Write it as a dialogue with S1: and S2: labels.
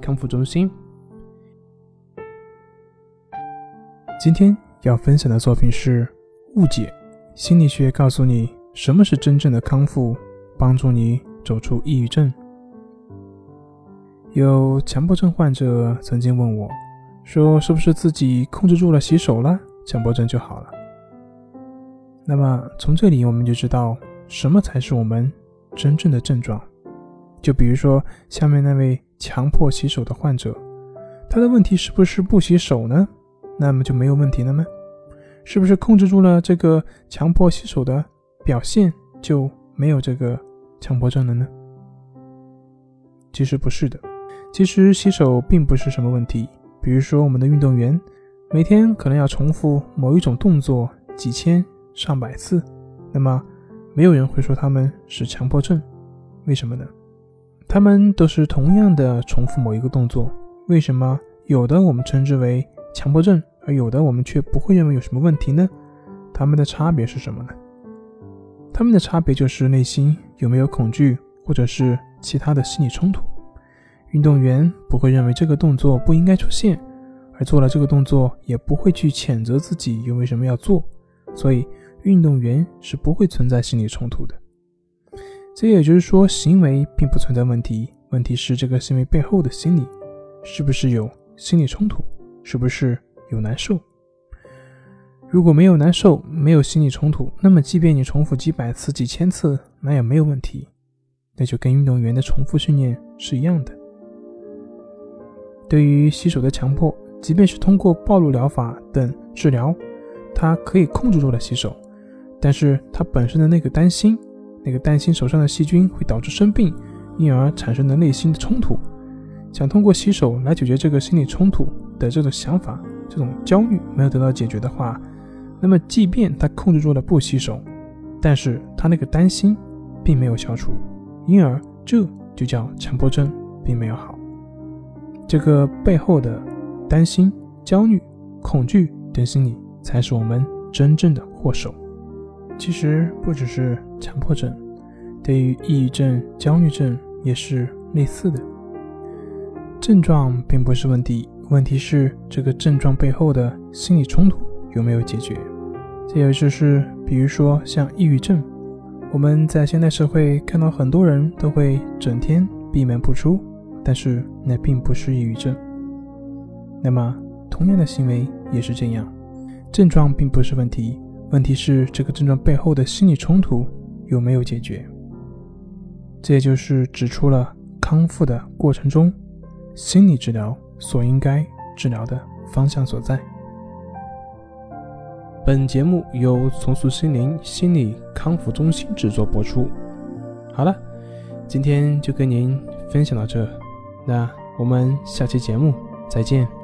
S1: 康复中心”。今天要分享的作品是《误解心理学》，告诉你什么是真正的康复，帮助你走出抑郁症。有强迫症患者曾经问我，说是不是自己控制住了洗手了，强迫症就好了？那么从这里我们就知道什么才是我们真正的症状。就比如说下面那位强迫洗手的患者，他的问题是不是不洗手呢？那么就没有问题了吗？是不是控制住了这个强迫洗手的表现，就没有这个强迫症了呢？其实不是的，其实洗手并不是什么问题。比如说我们的运动员，每天可能要重复某一种动作几千上百次，那么没有人会说他们是强迫症，为什么呢？他们都是同样的重复某一个动作，为什么有的我们称之为强迫症？而有的我们却不会认为有什么问题呢？他们的差别是什么呢？他们的差别就是内心有没有恐惧，或者是其他的心理冲突。运动员不会认为这个动作不应该出现，而做了这个动作也不会去谴责自己又为什么要做，所以运动员是不会存在心理冲突的。这也就是说，行为并不存在问题，问题是这个行为背后的心理是不是有心理冲突，是不是？有难受，如果没有难受，没有心理冲突，那么即便你重复几百次、几千次，那也没有问题。那就跟运动员的重复训练是一样的。对于洗手的强迫，即便是通过暴露疗法等治疗，他可以控制住了洗手，但是他本身的那个担心，那个担心手上的细菌会导致生病，因而产生的内心的冲突，想通过洗手来解决这个心理冲突的这种想法。这种焦虑没有得到解决的话，那么即便他控制住了不洗手，但是他那个担心并没有消除，因而这就叫强迫症并没有好。这个背后的担心、焦虑、恐惧等心理才是我们真正的祸首。其实不只是强迫症，对于抑郁症、焦虑症也是类似的，症状并不是问题。问题是这个症状背后的心理冲突有没有解决？这也就是，比如说像抑郁症，我们在现代社会看到很多人都会整天闭门不出，但是那并不是抑郁症。那么同样的行为也是这样，症状并不是问题，问题是这个症状背后的心理冲突有没有解决？这也就是指出了康复的过程中，心理治疗。所应该治疗的方向所在。本节目由重塑心灵心理康复中心制作播出。好了，今天就跟您分享到这，那我们下期节目再见。